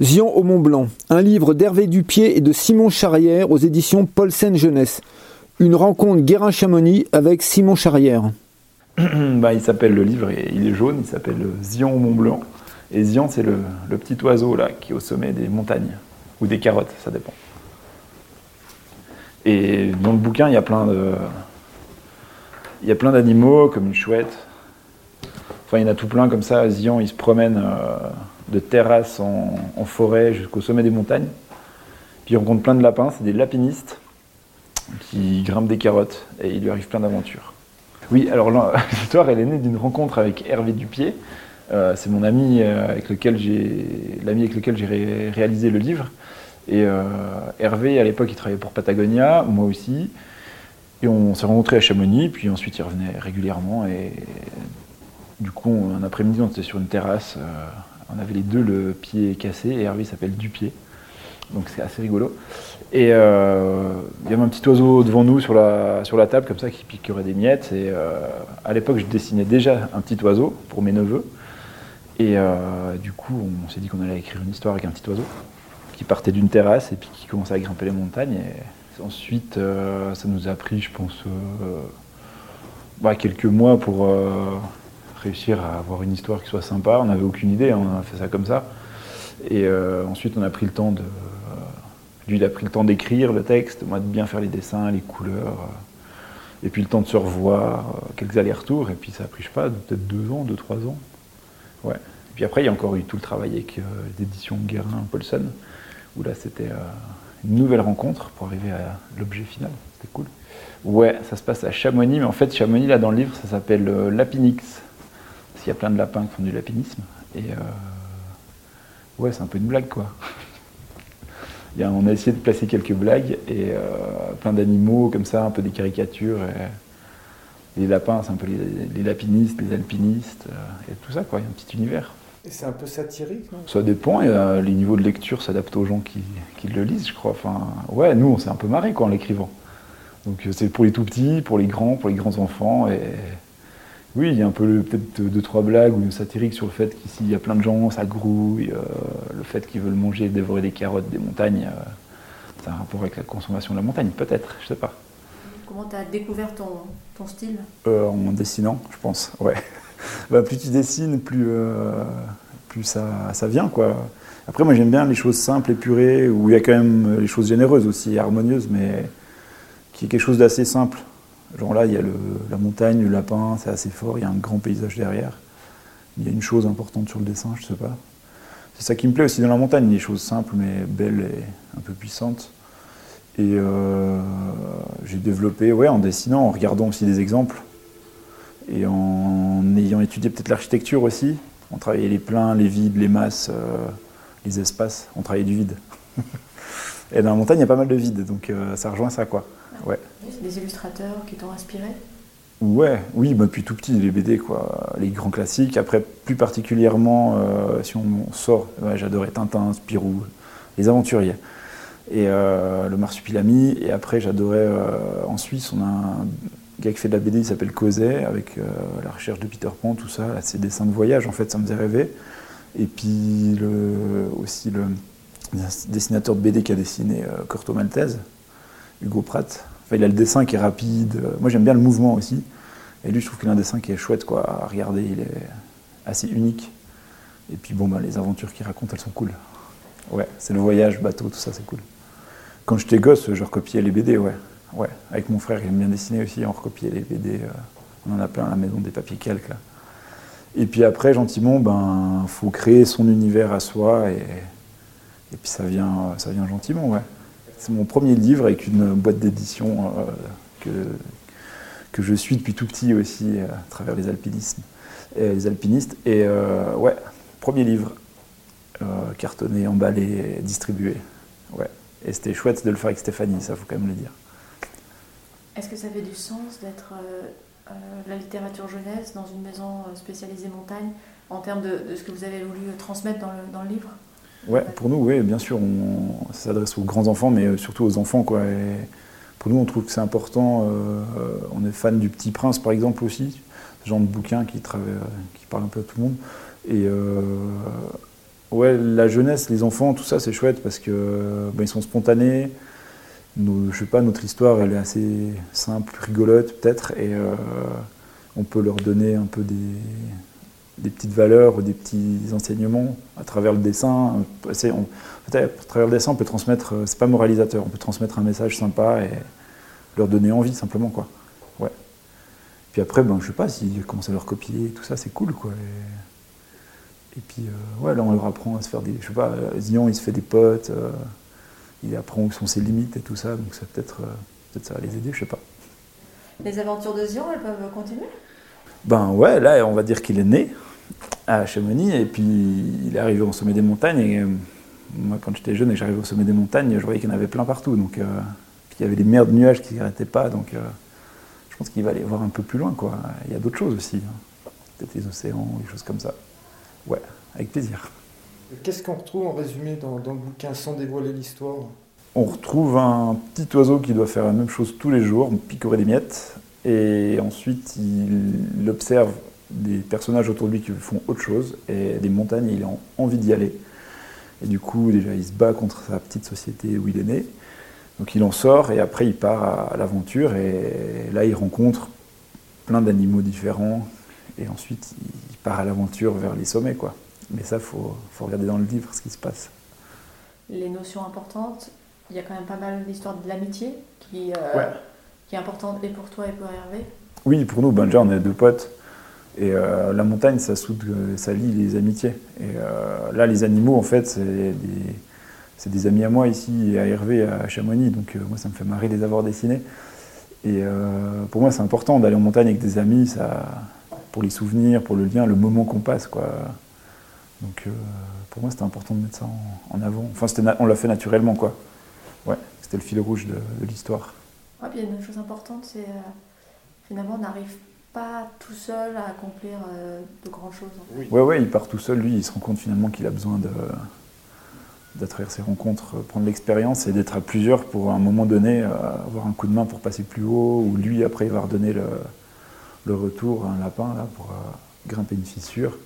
Zion au Mont Blanc, un livre d'Hervé Dupier et de Simon Charrière aux éditions Paulsen Jeunesse. Une rencontre Guérin-Chamonix avec Simon Charrière. bah, il s'appelle le livre, il est jaune, il s'appelle Zion au Mont Blanc. Et Zion, c'est le, petit oiseau là qui est au sommet des montagnes, ou des carottes, ça dépend. Et dans le bouquin, il y a plein de, il y a plein d'animaux, comme une chouette. Enfin, il y en a tout plein comme ça. Zion, il se promène. Euh, de terrasses en, forêt jusqu'au sommet des montagnes. Puis on rencontre plein de lapins, c'est des lapinistes qui grimpent des carottes et il lui arrive plein d'aventures. Oui, alors l'histoire, elle est née d'une rencontre avec Hervé Dupier. Euh, c'est mon ami euh, avec lequel j'ai, l'ami avec lequel j'ai réalisé le livre. Et euh, Hervé, à l'époque, il travaillait pour Patagonia, moi aussi. Et on s'est rencontrés à Chamonix, puis ensuite il revenait régulièrement. Et du coup, un après-midi, on était sur une terrasse on avait les deux le pied cassé et Hervé s'appelle Dupied. Donc c'est assez rigolo. Et euh, il y avait un petit oiseau devant nous sur la, table, comme ça, qui piquerait des miettes. Et euh, à l'époque, je dessinais déjà un petit oiseau pour mes neveux. Et euh, du coup, on s'est dit qu'on allait écrire une histoire avec un petit oiseau qui partait d'une terrasse et puis qui commençait à grimper les montagnes. Et ensuite, ça nous a pris, je pense, bah, quelques mois pour réussir à avoir une histoire qui soit sympa. On n'avait aucune idée, hein, on a fait ça comme ça. Et euh, ensuite, on a pris le temps de. Euh, lui, il a pris le temps d'écrire le texte, moi de bien faire les dessins, les couleurs. Euh, et puis le temps de se revoir, quelques allers-retours. Et puis ça a pris, je sais pas, peut-être deux ans, deux, trois ans. Ouais. Et puis après, il y a encore eu tout le travail avec les éditions Guérin-Paulson, où là, c'était une nouvelle rencontre pour arriver à l'objet final. C'était cool. Ouais, ça se passe à Chamonix, mais en fait, Chamonix, là, dans le livre, ça s'appelle Lapinix. Il y a plein de lapins qui font du lapinisme. Et euh, ouais, c'est un peu une blague, quoi. On a essayé de placer quelques blagues et euh, plein d'animaux comme ça, un peu des caricatures. Et les lapins, c'est un peu les, lapinistes, les alpinistes, euh, et tout ça, quoi. Il y a un petit univers. Et c'est un peu satirique, non? Ça dépend, et, les niveaux de lecture s'adaptent aux gens qui, qui, le lisent, je crois. Enfin, ouais, nous, on s'est un peu marré, quoi, en l'écrivant. Donc c'est pour les tout petits, pour les grands, pour les grands enfants, et oui, il y a un peu peut-être deux, trois blagues ou une satirique sur le fait qu'ici il y a plein de gens, ça grouille, euh, le fait qu'ils veulent manger et dévorer des carottes des montagnes, euh, c'est un rapport avec la consommation de la montagne, peut-être, je sais pas. Comment tu as découvert ton, style? Euh, En dessinant, je pense, ouais. Bah, plus tu dessines, plus, plus ça, ça vient, quoi. Après, moi j'aime bien les choses simples, épurées, où il y a quand même les choses généreuses aussi, harmonieuses, mais qui est quelque chose d'assez simple. Genre là, il y a la montagne, le lapin, c'est assez fort, il y a un grand paysage derrière. Il y a une chose importante sur le dessin, je sais pas. C'est ça qui me plaît aussi dans la montagne, des choses simples mais belles et un peu puissantes. Et euh, j'ai développé, ouais, en dessinant, en regardant aussi des exemples, et en ayant étudié peut-être l'architecture aussi. On travaillait les pleins, les vides, les masses, euh, les espaces, on travaillait du vide. et dans la montagne, il y a pas mal de vide, donc euh, ça rejoint ça, quoi. Ouais. Des illustrateurs qui t'ont inspiré? Ouais, oui, bah, depuis tout petit, les BD, quoi, les grands classiques. Après, plus particulièrement, euh, si on sort, j'adorais Tintin, Spirou, les aventuriers, et euh, le Marsupilami. Et après, j'adorais, en Suisse, on a un gars qui fait de la BD, il s'appelle Causet, avec la recherche de Peter Pan, tout ça, ses dessins de voyage, en fait, ça me faisait rêver. Et puis le, aussi le dessinateur de BD qui a dessiné Corto Maltese, Hugo Pratt. il a le dessin qui est rapide. Moi, j'aime bien le mouvement aussi. Et lui, je trouve qu'il a un dessin qui est chouette quoi, à regarder. Il est assez unique. Et puis, bon, bah, les aventures qu'il raconte, elles sont cool. Ouais, c'est le voyage, bateau, tout ça, c'est cool. Quand j'étais gosse, je recopiais les BD, ouais. Ouais, avec mon frère, il aime bien dessiner aussi, on recopiait les BD. Euh, on en a plein à la maison, des papiers calques. Et puis après, gentiment, ben, faut créer son univers à soi, et, et puis ça vient, ça vient gentiment, ouais. C'est mon premier livre avec une boîte d'édition euh, que, que je suis depuis tout petit aussi euh, à travers les alpinismes, et les alpinistes. Et euh, ouais, premier livre cartonné, emballé, distribué. Ouais. Et c'était chouette de le faire avec Stéphanie, ça faut quand même le dire. Est-ce que ça fait du sens d'être la littérature jeunesse dans une maison spécialisée montagne en termes de, ce que vous avez voulu transmettre dans le livre? Ouais, pour nous, oui, bien sûr, on, ça s'adresse aux grands enfants, mais surtout aux enfants, quoi. Pour nous, on trouve que c'est important. Euh, on est fan du Petit Prince, par exemple, aussi, ce genre de bouquin qui, qui parle un peu à tout le monde. Et euh, Ouais, la jeunesse, les enfants, tout ça, c'est chouette parce que ben, ils sont spontanés. Je sais pas, notre histoire, elle est assez simple, rigolote peut-être, et euh, on peut leur donner un peu des, des petites valeurs ou des petits enseignements à travers le dessin. On- à travers le dessin, on peut transmettre, euh, c'est pas moralisateur, on peut transmettre un message sympa et leur donner envie simplement, quoi. Ouais. Puis après, ben, je sais pas, s'ils commencent à leur copier, tout ça, c'est cool, quoi. Et, puis, euh, ouais, là, on leur apprend à se faire des, je sais pas, euh, Zion, il se fait des potes, il apprend où sont ses limites et tout ça, donc ça peut-être, peut-être ça va les aider, je sais pas. Les aventures de Zion, elles peuvent continuer? Ben ouais, là, on va dire qu'il est né à Chamonix et puis il est arrivé au sommet des montagnes. Et euh, moi, quand j'étais jeune et que j'arrivais au sommet des montagnes, je voyais qu'il y en avait plein partout. Donc, euh, puis il y avait des mers de nuages qui n'arrêtaient pas. Donc, euh, je pense qu'il va aller voir un peu plus loin, quoi. Il y a d'autres choses aussi. hein. Peut-être les océans, des choses comme ça. Ouais, avec plaisir. Qu'est-ce qu'on retrouve en résumé dans, dans le bouquin sans dévoiler l'histoire? On retrouve un petit oiseau qui doit faire la même chose tous les jours, picorer des miettes. Et ensuite, il observe des personnages autour de lui qui font autre chose. Et des montagnes, il a envie d'y aller. Et du coup, déjà, il se bat contre sa petite société où il est né. Donc il en sort et après, il part à l'aventure. Et là, il rencontre plein d'animaux différents. Et ensuite, il part à l'aventure vers les sommets, quoi. Mais ça, il faut, faut regarder dans le livre ce qui se passe. Les notions importantes, il y a quand même pas mal l'histoire de l'amitié qui, euh, Ouais. Qui est importante et pour toi et pour Hervé. Oui, pour nous, ben, déjà, on est deux potes. Et euh, la montagne, ça soude, euh, ça lie les amitiés. Et euh, là, les animaux, en fait, c'est des, des amis à moi ici et à Hervé à Chamonix. Donc, moi, ça me fait marrer de les avoir dessinés. Et pour moi, c'est important d'aller en montagne avec des amis, ça, pour les souvenirs, pour le lien, le moment qu'on passe. Quoi. Donc, pour moi, c'était important de mettre ça en, avant. Enfin, on l'a fait naturellement, quoi. Ouais, c'était le fil rouge de l'histoire. Ouais, puis il y a une chose importante, c'est euh, finalement on n'arrive pas tout seul à accomplir euh, de grandes choses. hein. Ouais, ouais, il part tout seul, lui, il se rend compte finalement qu'il a besoin de, d'à travers ses rencontres, euh, prendre l'expérience et d'être à plusieurs pour à un moment donné avoir un coup de main pour passer plus haut, ou lui après il va redonner le, le retour à un lapin là, pour euh, grimper une fissure.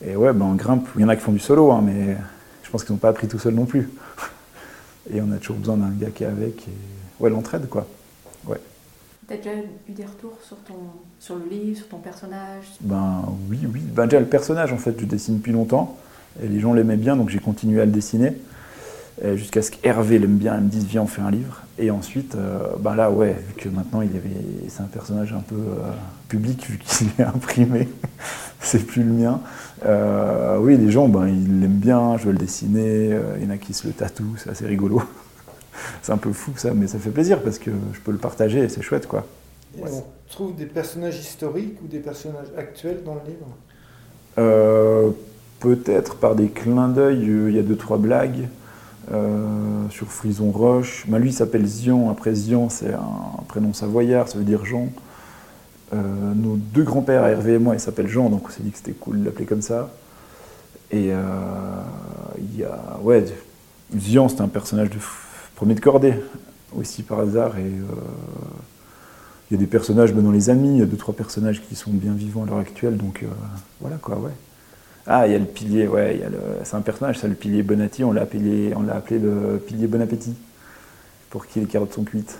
Et ouais, ben on grimpe, il y en a qui font du solo, hein, mais je pense qu'ils n'ont pas appris tout seul non plus. Et on a toujours besoin d'un gars qui est avec, et ouais, l'entraide quoi. T'as déjà eu des retours sur, ton, sur le livre, sur ton personnage? Ben oui, oui. Ben déjà le personnage en fait, je dessine depuis longtemps et les gens l'aimaient bien, donc j'ai continué à le dessiner jusqu'à ce qu'Hervé l'aime bien, il me dise viens on fait un livre. Et ensuite, euh, ben là ouais, vu que maintenant il avait, c'est un personnage un peu euh, public vu qu'il est imprimé, c'est plus le mien. Euh, oui, les gens ben ils l'aiment bien, je veux le dessiner, il y en a qui se le tatouent, c'est assez rigolo. C'est un peu fou ça, mais ça fait plaisir parce que je peux le partager et c'est chouette quoi. Et on trouve des personnages historiques ou des personnages actuels dans le livre? Euh, Peut-être par des clins d'œil, euh, il y a deux trois blagues euh, sur Frison Roche. Ben, lui il s'appelle Zion, après Zion c'est un prénom savoyard, ça veut dire Jean. Euh, nos deux grands-pères, Hervé et moi, ils s'appellent Jean, donc on s'est dit que c'était cool de l'appeler comme ça. Et euh, il y a. Ouais, Zion c'était un personnage de f- premier de cordée, aussi par hasard. Et euh, il y a des personnages ben, dans les amis, il y a deux trois personnages qui sont bien vivants à l'heure actuelle, donc euh, voilà quoi, ouais. Ah, il y a le pilier, ouais, c'est un personnage, ça, le pilier Bonatti, on l'a appelé, on l'a appelé le pilier Bon Appétit, pour qui les carottes sont cuites.